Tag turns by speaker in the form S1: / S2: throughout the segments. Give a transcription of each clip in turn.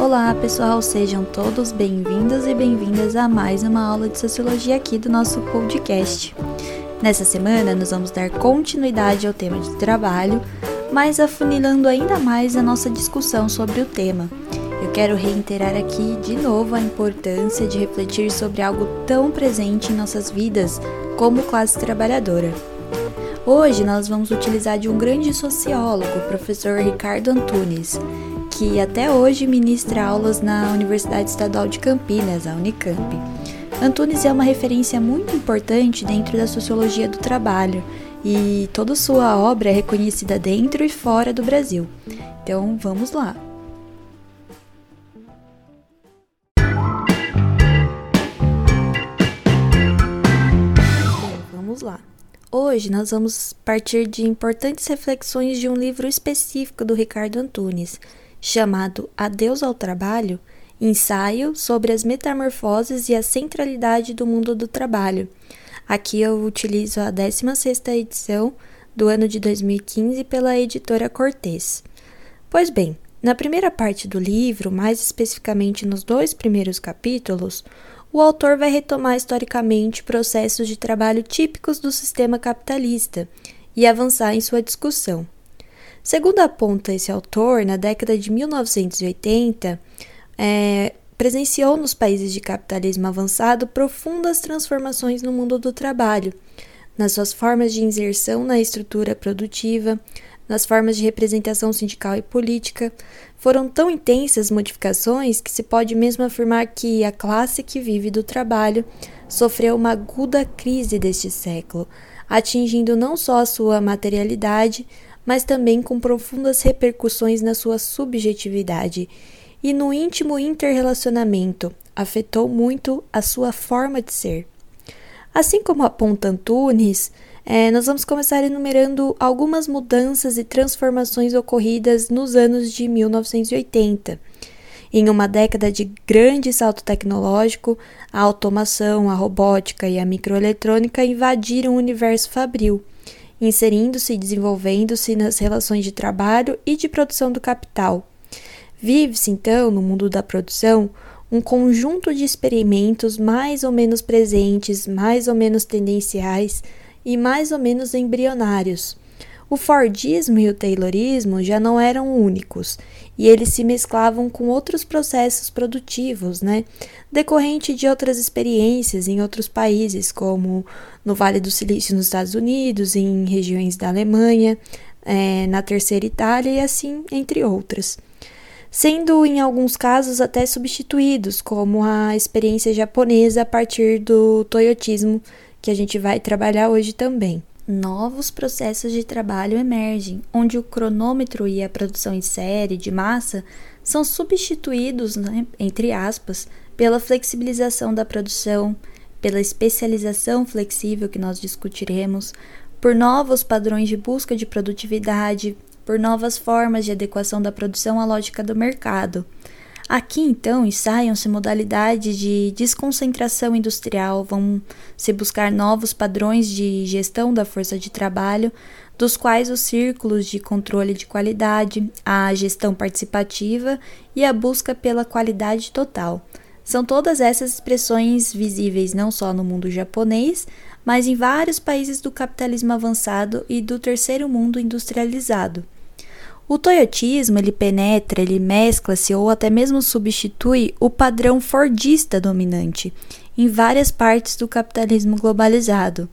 S1: Olá, pessoal, sejam todos bem-vindos e bem-vindas a mais uma aula de sociologia aqui do nosso podcast. Nessa semana, nós vamos dar continuidade ao tema de trabalho, mas afunilando ainda mais a nossa discussão sobre o tema. Eu quero reiterar aqui de novo a importância de refletir sobre algo tão presente em nossas vidas como classe trabalhadora. Hoje nós vamos utilizar de um grande sociólogo, o professor Ricardo Antunes, que até hoje ministra aulas na Universidade Estadual de Campinas, a Unicamp. Antunes é uma referência muito importante dentro da sociologia do trabalho e toda sua obra é reconhecida dentro e fora do Brasil. Então vamos lá! vamos lá! Hoje nós vamos partir de importantes reflexões de um livro específico do Ricardo Antunes, chamado Adeus ao Trabalho, ensaio sobre as metamorfoses e a centralidade do mundo do trabalho. Aqui eu utilizo a 16ª edição do ano de 2015 pela editora Cortez. Pois bem, na primeira parte do livro, mais especificamente nos dois primeiros capítulos, o autor vai retomar historicamente processos de trabalho típicos do sistema capitalista e avançar em sua discussão. Segundo aponta esse autor, na década de 1980, é, presenciou nos países de capitalismo avançado profundas transformações no mundo do trabalho, nas suas formas de inserção na estrutura produtiva, nas formas de representação sindical e política. Foram tão intensas modificações que se pode mesmo afirmar que a classe que vive do trabalho sofreu uma aguda crise deste século, atingindo não só a sua materialidade, mas também com profundas repercussões na sua subjetividade e no íntimo interrelacionamento, afetou muito a sua forma de ser. Assim como aponta Antunes, é, nós vamos começar enumerando algumas mudanças e transformações ocorridas nos anos de 1980. Em uma década de grande salto tecnológico, a automação, a robótica e a microeletrônica invadiram o universo fabril, inserindo-se e desenvolvendo-se nas relações de trabalho e de produção do capital. Vive-se, então, no mundo da produção, um conjunto de experimentos mais ou menos presentes, mais ou menos tendenciais e mais ou menos embrionários. O Fordismo e o Taylorismo já não eram únicos, e eles se mesclavam com outros processos produtivos, né? Decorrente de outras experiências em outros países, como no Vale do Silício nos Estados Unidos, em regiões da Alemanha, é, na Terceira Itália e assim entre outras. Sendo em alguns casos até substituídos, como a experiência japonesa a partir do toyotismo, que a gente vai trabalhar hoje também novos processos de trabalho emergem, onde o cronômetro e a produção em série de massa são substituídos, né, entre aspas, pela flexibilização da produção, pela especialização flexível que nós discutiremos, por novos padrões de busca de produtividade, por novas formas de adequação da produção à lógica do mercado. Aqui, então, ensaiam-se modalidades de desconcentração industrial, vão se buscar novos padrões de gestão da força de trabalho, dos quais os círculos de controle de qualidade, a gestão participativa e a busca pela qualidade total. São todas essas expressões visíveis não só no mundo japonês, mas em vários países do capitalismo avançado e do terceiro mundo industrializado. O toyotismo ele penetra, ele mescla-se ou até mesmo substitui o padrão fordista dominante em várias partes do capitalismo globalizado.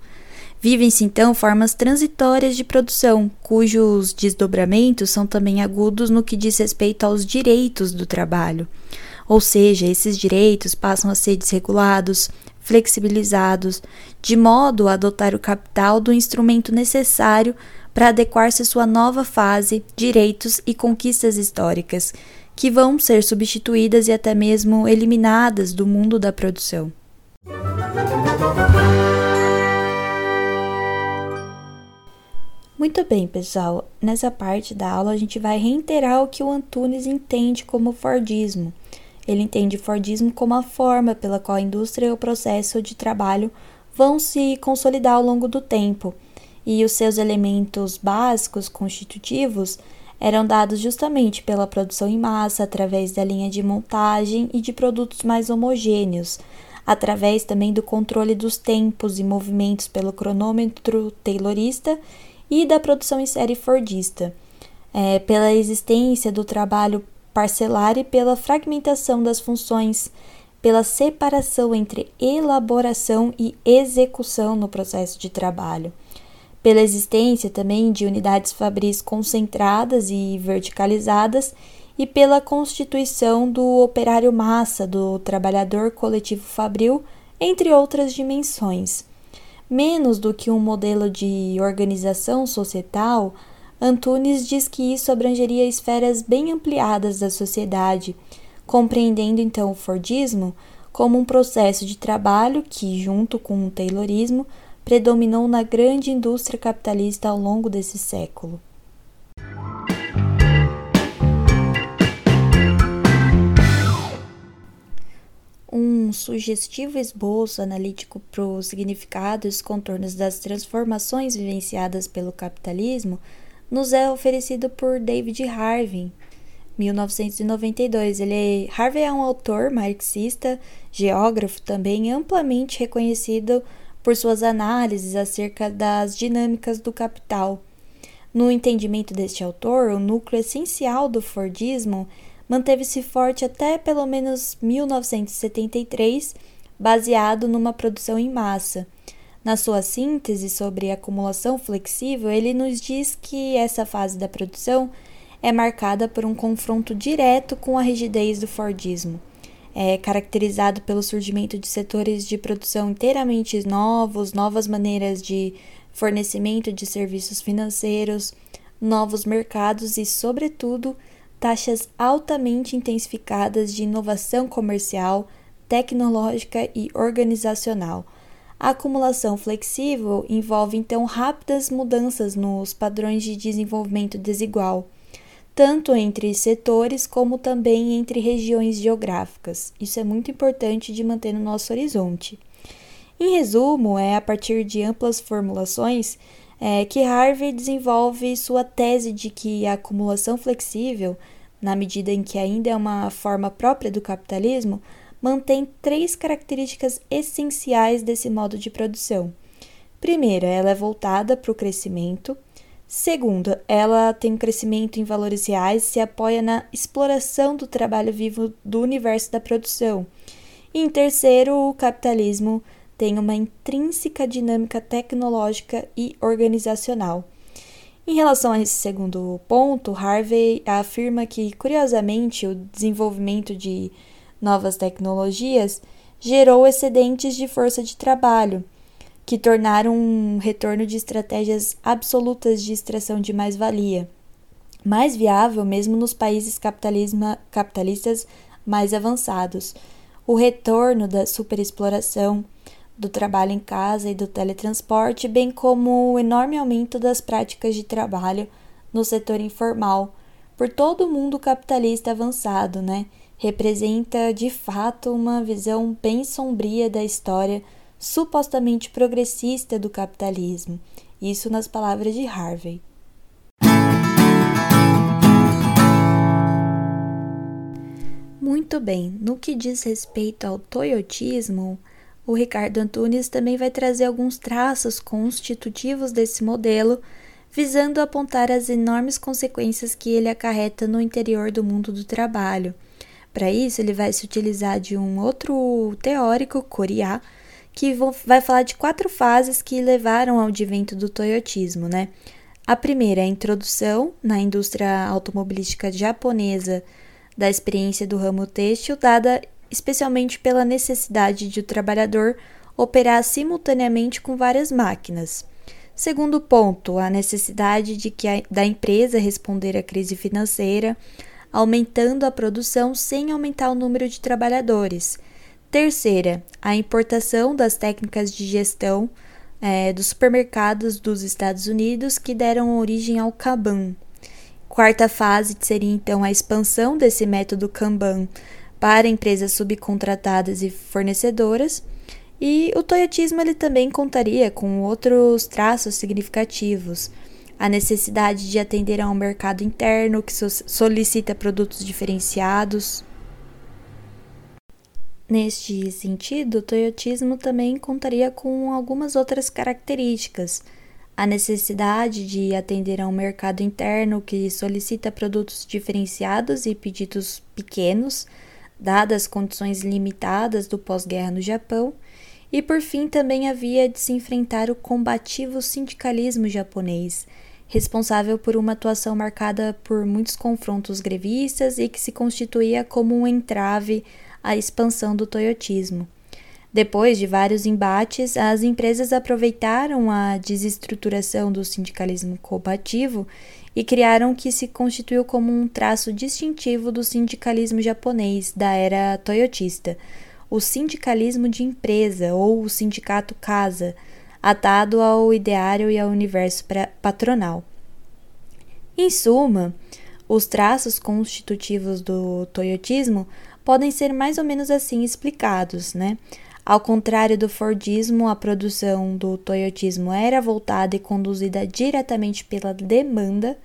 S1: Vivem-se então formas transitórias de produção, cujos desdobramentos são também agudos no que diz respeito aos direitos do trabalho. Ou seja, esses direitos passam a ser desregulados, flexibilizados, de modo a adotar o capital do instrumento necessário para adequar-se à sua nova fase, direitos e conquistas históricas, que vão ser substituídas e até mesmo eliminadas do mundo da produção. Muito bem, pessoal. Nessa parte da aula a gente vai reiterar o que o Antunes entende como Fordismo. Ele entende Fordismo como a forma pela qual a indústria e o processo de trabalho vão se consolidar ao longo do tempo e os seus elementos básicos constitutivos eram dados justamente pela produção em massa, através da linha de montagem e de produtos mais homogêneos, através também do controle dos tempos e movimentos pelo cronômetro taylorista e da produção em série fordista, é, pela existência do trabalho parcelar e pela fragmentação das funções, pela separação entre elaboração e execução no processo de trabalho pela existência também de unidades fabris concentradas e verticalizadas e pela constituição do operário massa, do trabalhador coletivo fabril, entre outras dimensões. Menos do que um modelo de organização societal, Antunes diz que isso abrangeria esferas bem ampliadas da sociedade, compreendendo então o Fordismo como um processo de trabalho que, junto com o Taylorismo, predominou na grande indústria capitalista ao longo desse século. Um sugestivo esboço analítico para o significado e os contornos das transformações vivenciadas pelo capitalismo nos é oferecido por David Harvey, 1992. Ele, Harvey é um autor marxista, geógrafo também amplamente reconhecido por suas análises acerca das dinâmicas do capital. No entendimento deste autor, o núcleo essencial do Fordismo manteve-se forte até pelo menos 1973, baseado numa produção em massa. Na sua síntese sobre acumulação flexível, ele nos diz que essa fase da produção é marcada por um confronto direto com a rigidez do Fordismo é caracterizado pelo surgimento de setores de produção inteiramente novos, novas maneiras de fornecimento de serviços financeiros, novos mercados e, sobretudo, taxas altamente intensificadas de inovação comercial, tecnológica e organizacional. A acumulação flexível envolve então rápidas mudanças nos padrões de desenvolvimento desigual tanto entre setores como também entre regiões geográficas. Isso é muito importante de manter no nosso horizonte. Em resumo, é a partir de amplas formulações é, que Harvey desenvolve sua tese de que a acumulação flexível, na medida em que ainda é uma forma própria do capitalismo, mantém três características essenciais desse modo de produção. Primeira, ela é voltada para o crescimento. Segundo, ela tem um crescimento em valores reais e se apoia na exploração do trabalho vivo do universo da produção. E em terceiro, o capitalismo tem uma intrínseca dinâmica tecnológica e organizacional. Em relação a esse segundo ponto, Harvey afirma que, curiosamente, o desenvolvimento de novas tecnologias gerou excedentes de força de trabalho que tornaram um retorno de estratégias absolutas de extração de mais-valia, mais viável mesmo nos países capitalistas mais avançados. O retorno da superexploração, do trabalho em casa e do teletransporte, bem como o enorme aumento das práticas de trabalho no setor informal por todo o mundo capitalista avançado, né? Representa de fato uma visão bem sombria da história supostamente progressista do capitalismo. Isso nas palavras de Harvey. Muito bem, no que diz respeito ao toyotismo, o Ricardo Antunes também vai trazer alguns traços constitutivos desse modelo, visando apontar as enormes consequências que ele acarreta no interior do mundo do trabalho. Para isso, ele vai se utilizar de um outro teórico, Coriá, que vai falar de quatro fases que levaram ao advento do toyotismo, né? A primeira é a introdução na indústria automobilística japonesa da experiência do ramo têxtil, dada especialmente pela necessidade de o trabalhador operar simultaneamente com várias máquinas. Segundo ponto, a necessidade de que a, da empresa responder à crise financeira, aumentando a produção sem aumentar o número de trabalhadores. Terceira, a importação das técnicas de gestão é, dos supermercados dos Estados Unidos que deram origem ao Kanban. Quarta fase seria então a expansão desse método Kanban para empresas subcontratadas e fornecedoras. E o toyotismo ele também contaria com outros traços significativos. a necessidade de atender a um mercado interno que solicita produtos diferenciados. Neste sentido, o toyotismo também contaria com algumas outras características. A necessidade de atender a um mercado interno que solicita produtos diferenciados e pedidos pequenos, dadas as condições limitadas do pós-guerra no Japão, e por fim também havia de se enfrentar o combativo sindicalismo japonês, responsável por uma atuação marcada por muitos confrontos grevistas e que se constituía como um entrave à expansão do toyotismo. Depois de vários embates, as empresas aproveitaram a desestruturação do sindicalismo combativo e criaram o que se constituiu como um traço distintivo do sindicalismo japonês da era toyotista, o sindicalismo de empresa ou o sindicato casa, atado ao ideário e ao universo patronal. Em suma, os traços constitutivos do toyotismo podem ser mais ou menos assim explicados, né? Ao contrário do Fordismo, a produção do toyotismo era voltada e conduzida diretamente pela demanda.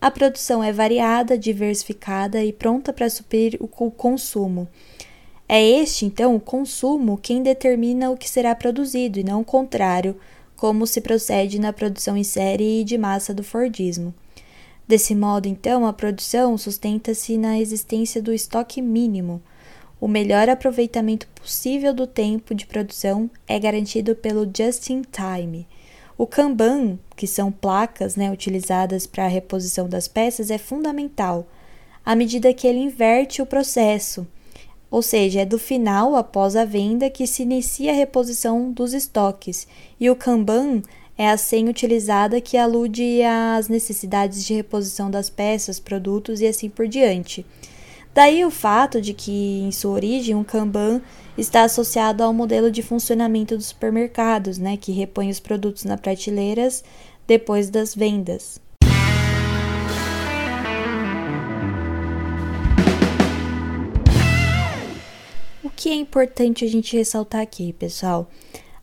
S1: A produção é variada, diversificada e pronta para suprir o consumo. É este, então, o consumo quem determina o que será produzido e não o contrário, como se procede na produção em série e de massa do Fordismo. Desse modo, então, a produção sustenta-se na existência do estoque mínimo. O melhor aproveitamento possível do tempo de produção é garantido pelo just-in-time. O Kanban, que são placas né, utilizadas para a reposição das peças, é fundamental, à medida que ele inverte o processo ou seja, é do final após a venda que se inicia a reposição dos estoques, e o Kanban é a senha utilizada que alude às necessidades de reposição das peças, produtos e assim por diante. Daí o fato de que, em sua origem, o Kanban está associado ao modelo de funcionamento dos supermercados, né, que repõe os produtos nas prateleiras depois das vendas. que é importante a gente ressaltar aqui, pessoal?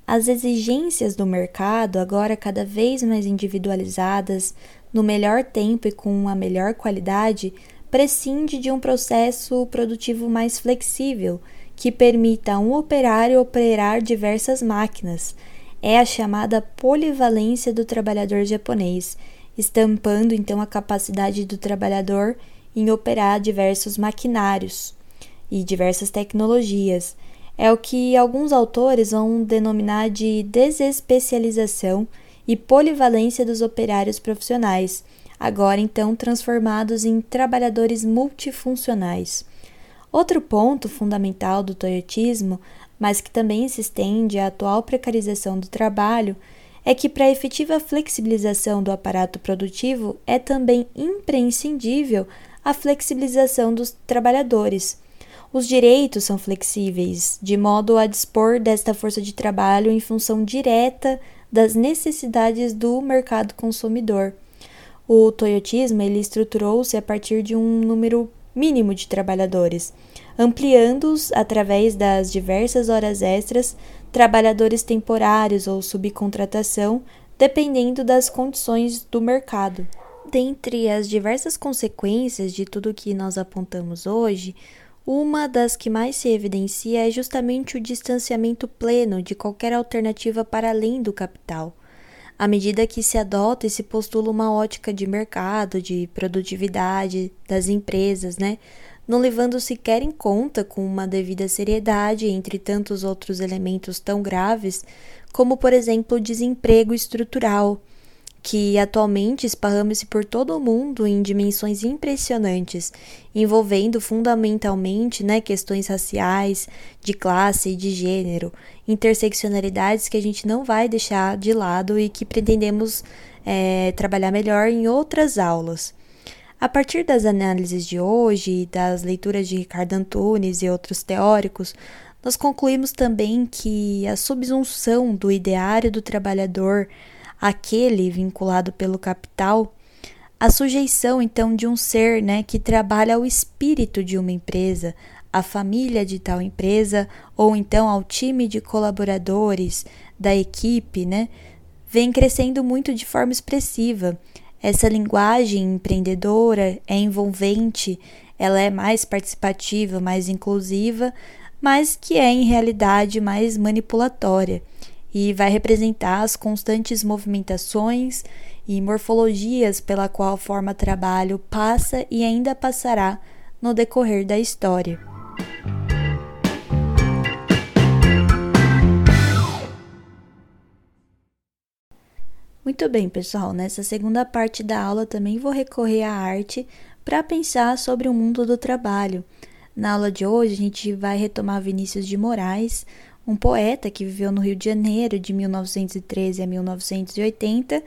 S1: As exigências do mercado, agora cada vez mais individualizadas, no melhor tempo e com a melhor qualidade, prescinde de um processo produtivo mais flexível, que permita a um operário operar diversas máquinas. É a chamada polivalência do trabalhador japonês, estampando então a capacidade do trabalhador em operar diversos maquinários e diversas tecnologias. É o que alguns autores vão denominar de desespecialização e polivalência dos operários profissionais, agora então transformados em trabalhadores multifuncionais. Outro ponto fundamental do toyotismo, mas que também se estende à atual precarização do trabalho, é que para a efetiva flexibilização do aparato produtivo é também imprescindível a flexibilização dos trabalhadores. Os direitos são flexíveis, de modo a dispor desta força de trabalho em função direta das necessidades do mercado consumidor. O toyotismo ele estruturou-se a partir de um número mínimo de trabalhadores, ampliando-os através das diversas horas extras, trabalhadores temporários ou subcontratação, dependendo das condições do mercado. Dentre as diversas consequências de tudo que nós apontamos hoje, uma das que mais se evidencia é justamente o distanciamento pleno de qualquer alternativa para além do capital. À medida que se adota e se postula uma ótica de mercado, de produtividade das empresas, né? não levando sequer em conta com uma devida seriedade, entre tantos outros elementos tão graves, como, por exemplo, o desemprego estrutural, que atualmente esparrama-se por todo o mundo em dimensões impressionantes, envolvendo fundamentalmente né, questões raciais, de classe e de gênero, interseccionalidades que a gente não vai deixar de lado e que pretendemos é, trabalhar melhor em outras aulas. A partir das análises de hoje, das leituras de Ricardo Antunes e outros teóricos, nós concluímos também que a subsunção do ideário do trabalhador aquele vinculado pelo capital, a sujeição então de um ser, né, que trabalha ao espírito de uma empresa, à família de tal empresa ou então ao time de colaboradores da equipe, né, vem crescendo muito de forma expressiva. Essa linguagem empreendedora é envolvente, ela é mais participativa, mais inclusiva, mas que é em realidade mais manipulatória e vai representar as constantes movimentações e morfologias pela qual a forma trabalho passa e ainda passará no decorrer da história. Muito bem, pessoal. Nessa segunda parte da aula também vou recorrer à arte para pensar sobre o mundo do trabalho. Na aula de hoje, a gente vai retomar Vinícius de Moraes, um poeta que viveu no Rio de Janeiro de 1913 a 1980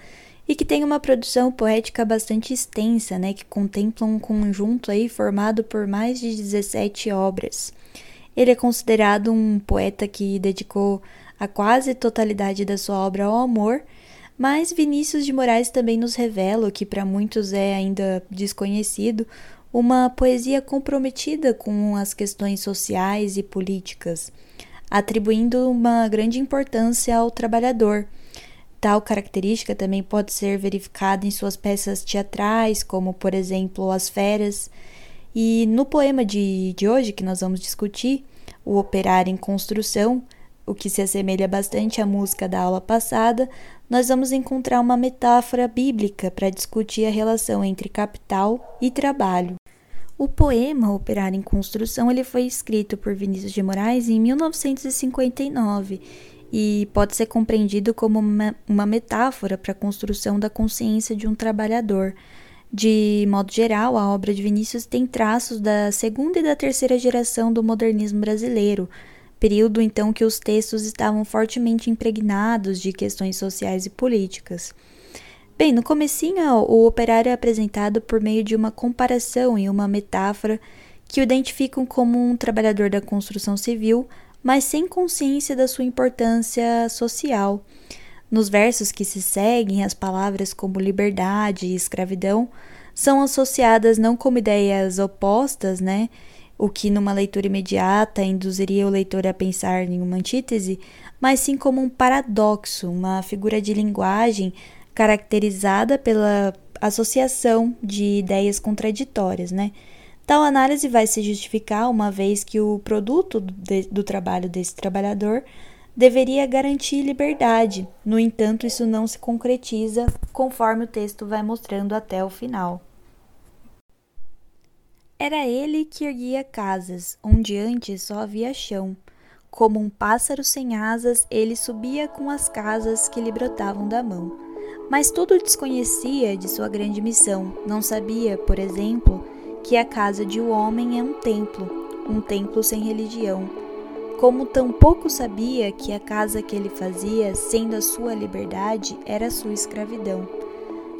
S1: e que tem uma produção poética bastante extensa, né, que contempla um conjunto aí formado por mais de 17 obras. Ele é considerado um poeta que dedicou a quase totalidade da sua obra ao amor mas Vinícius de Moraes também nos revela o que para muitos é ainda desconhecido, uma poesia comprometida com as questões sociais e políticas, atribuindo uma grande importância ao trabalhador. Tal característica também pode ser verificada em suas peças teatrais, como por exemplo As Feras. E no poema de, de hoje que nós vamos discutir, O Operário em Construção, o que se assemelha bastante à música da aula passada, nós vamos encontrar uma metáfora bíblica para discutir a relação entre capital e trabalho. O poema Operário em Construção ele foi escrito por Vinícius de Moraes em 1959 e pode ser compreendido como uma, uma metáfora para a construção da consciência de um trabalhador. De modo geral, a obra de Vinícius tem traços da segunda e da terceira geração do modernismo brasileiro, período então que os textos estavam fortemente impregnados de questões sociais e políticas. Bem, no comecinho, o operário é apresentado por meio de uma comparação e uma metáfora que o identificam como um trabalhador da construção civil, mas sem consciência da sua importância social. Nos versos que se seguem, as palavras como liberdade e escravidão são associadas não como ideias opostas, né, o que numa leitura imediata induziria o leitor a pensar em uma antítese, mas sim como um paradoxo, uma figura de linguagem caracterizada pela associação de ideias contraditórias, né? Tal análise vai se justificar uma vez que o produto do trabalho desse trabalhador deveria garantir liberdade. No entanto, isso não se concretiza conforme o texto vai mostrando até o final. Era ele que erguia casas, onde antes só havia chão. Como um pássaro sem asas, ele subia com as casas que lhe brotavam da mão. Mas tudo desconhecia de sua grande missão. Não sabia, por exemplo, que a casa de um homem é um templo, um templo sem religião. Como tampouco sabia que a casa que ele fazia, sendo a sua liberdade, era sua escravidão.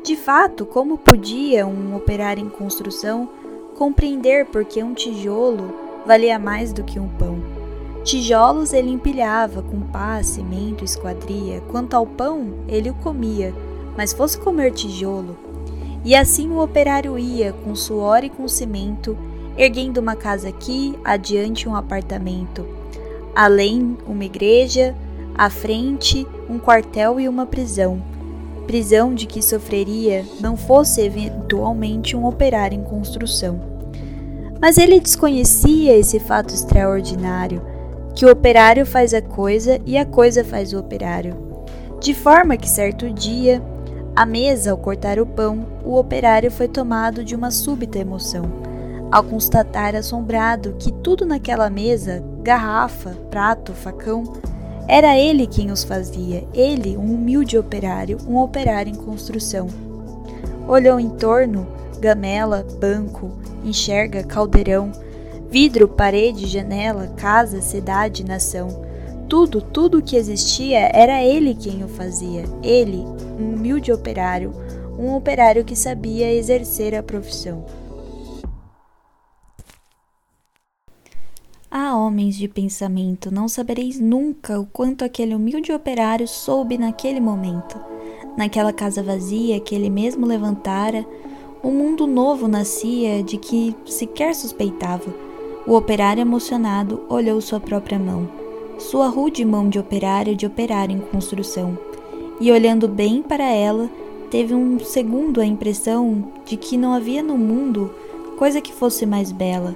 S1: De fato, como podia um operário em construção compreender por que um tijolo valia mais do que um pão. Tijolos ele empilhava com pá, cimento, esquadria, quanto ao pão ele o comia, mas fosse comer tijolo. E assim o operário ia, com suor e com cimento, erguendo uma casa aqui, adiante um apartamento, além uma igreja, à frente um quartel e uma prisão. Prisão de que sofreria não fosse eventualmente um operário em construção. Mas ele desconhecia esse fato extraordinário, que o operário faz a coisa e a coisa faz o operário. De forma que certo dia, à mesa, ao cortar o pão, o operário foi tomado de uma súbita emoção, ao constatar assombrado que tudo naquela mesa garrafa, prato, facão era ele quem os fazia, ele, um humilde operário, um operário em construção. Olhou em torno, gamela, banco, enxerga caldeirão, vidro, parede, janela, casa, cidade, nação. Tudo, tudo que existia era ele quem o fazia. Ele, um humilde operário, um operário que sabia exercer a profissão. Ah, homens de pensamento, não sabereis nunca o quanto aquele humilde operário soube naquele momento. Naquela casa vazia que ele mesmo levantara, um mundo novo nascia de que sequer suspeitava. O operário emocionado olhou sua própria mão, sua rude mão de operário de operário em construção, e olhando bem para ela, teve um segundo a impressão de que não havia no mundo coisa que fosse mais bela.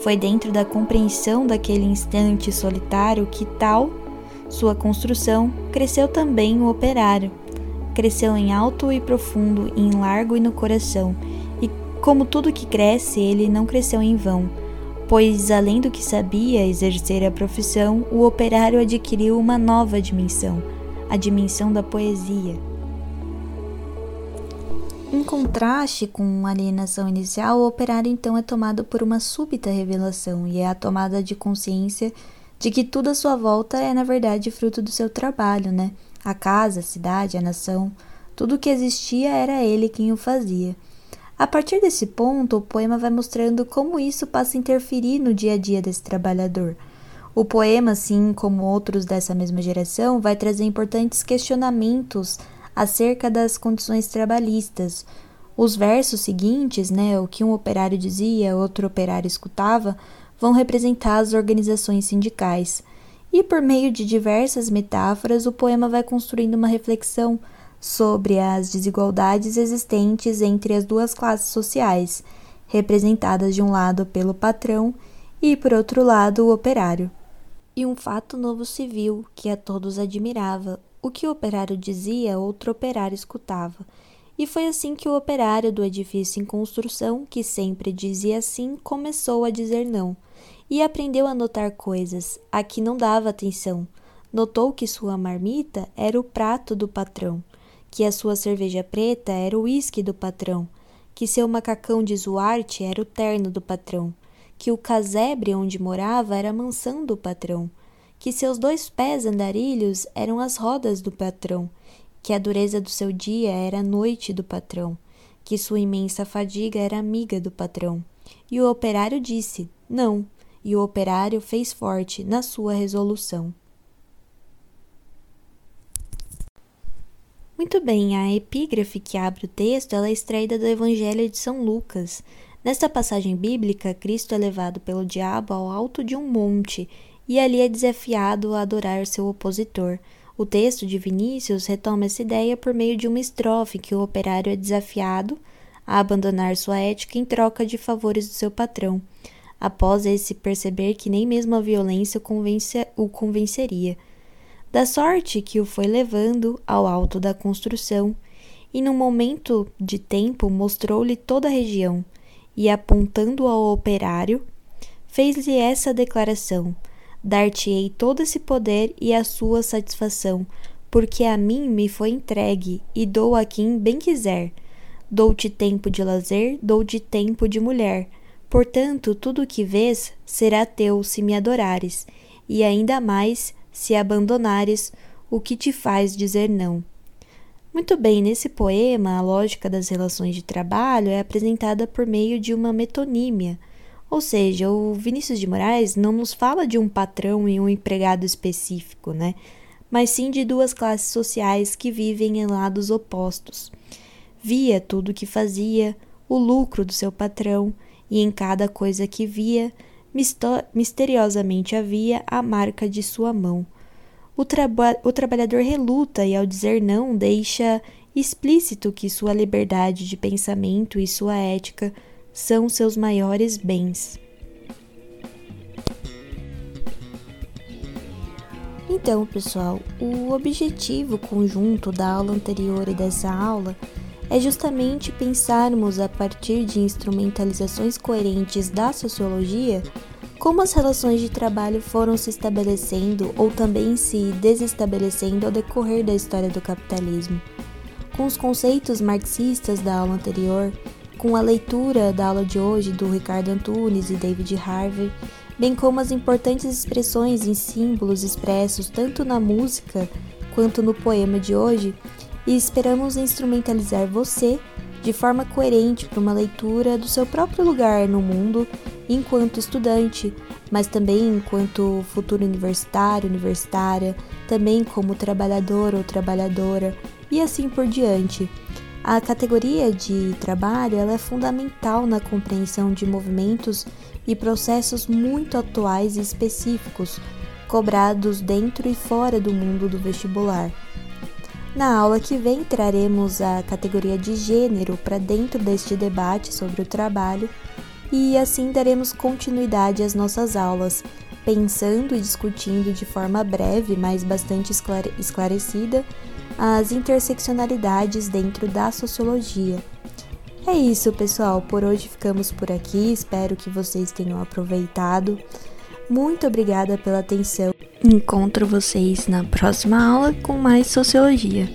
S1: Foi dentro da compreensão daquele instante solitário que tal sua construção cresceu também o operário. Cresceu em alto e profundo, em largo e no coração. E como tudo que cresce, ele não cresceu em vão, pois além do que sabia exercer a profissão, o operário adquiriu uma nova dimensão, a dimensão da poesia. Em contraste com a alienação inicial, o operário então é tomado por uma súbita revelação e é a tomada de consciência de que tudo à sua volta é na verdade fruto do seu trabalho, né? A casa, a cidade, a nação, tudo que existia era ele quem o fazia. A partir desse ponto, o poema vai mostrando como isso passa a interferir no dia a dia desse trabalhador. O poema, assim como outros dessa mesma geração, vai trazer importantes questionamentos acerca das condições trabalhistas. Os versos seguintes, né, o que um operário dizia, outro operário escutava, vão representar as organizações sindicais. E por meio de diversas metáforas, o poema vai construindo uma reflexão sobre as desigualdades existentes entre as duas classes sociais, representadas de um lado pelo patrão e por outro lado o operário. E um fato novo viu que a todos admirava, o que o operário dizia, outro operário escutava. E foi assim que o operário do edifício em construção, que sempre dizia sim, começou a dizer não. E aprendeu a notar coisas a que não dava atenção. Notou que sua marmita era o prato do patrão, que a sua cerveja preta era o uísque do patrão, que seu macacão de zuarte era o terno do patrão, que o casebre onde morava era a mansão do patrão que seus dois pés andarilhos eram as rodas do patrão, que a dureza do seu dia era a noite do patrão, que sua imensa fadiga era amiga do patrão. E o operário disse: Não, e o operário fez forte na sua resolução. Muito bem, a epígrafe que abre o texto é extraída do Evangelho de São Lucas. Nesta passagem bíblica, Cristo é levado pelo diabo ao alto de um monte e ali é desafiado a adorar seu opositor. O texto de Vinícius retoma essa ideia por meio de uma estrofe que o operário é desafiado a abandonar sua ética em troca de favores do seu patrão, após esse perceber que nem mesmo a violência convence, o convenceria. Da sorte que o foi levando ao alto da construção, e num momento de tempo mostrou-lhe toda a região, e apontando ao operário, fez-lhe essa declaração: Dar-te-ei todo esse poder e a sua satisfação, porque a mim me foi entregue, e dou a quem bem quiser. Dou-te tempo de lazer, dou-te tempo de mulher. Portanto, tudo o que vês será teu se me adorares, e ainda mais se abandonares o que te faz dizer não. Muito bem, nesse poema, a lógica das relações de trabalho é apresentada por meio de uma metonímia ou seja, o Vinícius de Moraes não nos fala de um patrão e um empregado específico, né? Mas sim de duas classes sociais que vivem em lados opostos. Via tudo o que fazia, o lucro do seu patrão, e em cada coisa que via, misteriosamente havia a marca de sua mão. O, traba o trabalhador reluta e, ao dizer não, deixa explícito que sua liberdade de pensamento e sua ética são seus maiores bens. Então, pessoal, o objetivo conjunto da aula anterior e dessa aula é justamente pensarmos a partir de instrumentalizações coerentes da sociologia como as relações de trabalho foram se estabelecendo ou também se desestabelecendo ao decorrer da história do capitalismo. Com os conceitos marxistas da aula anterior, com a leitura da aula de hoje do Ricardo Antunes e David Harvey, bem como as importantes expressões em símbolos expressos tanto na música quanto no poema de hoje, e esperamos instrumentalizar você de forma coerente para uma leitura do seu próprio lugar no mundo enquanto estudante, mas também enquanto futuro universitário, universitária, também como trabalhador ou trabalhadora e assim por diante. A categoria de trabalho ela é fundamental na compreensão de movimentos e processos muito atuais e específicos, cobrados dentro e fora do mundo do vestibular. Na aula que vem, traremos a categoria de gênero para dentro deste debate sobre o trabalho e assim daremos continuidade às nossas aulas, pensando e discutindo de forma breve, mas bastante esclarecida, as interseccionalidades dentro da sociologia. É isso, pessoal. Por hoje ficamos por aqui. Espero que vocês tenham aproveitado. Muito obrigada pela atenção. Encontro vocês na próxima aula com mais sociologia.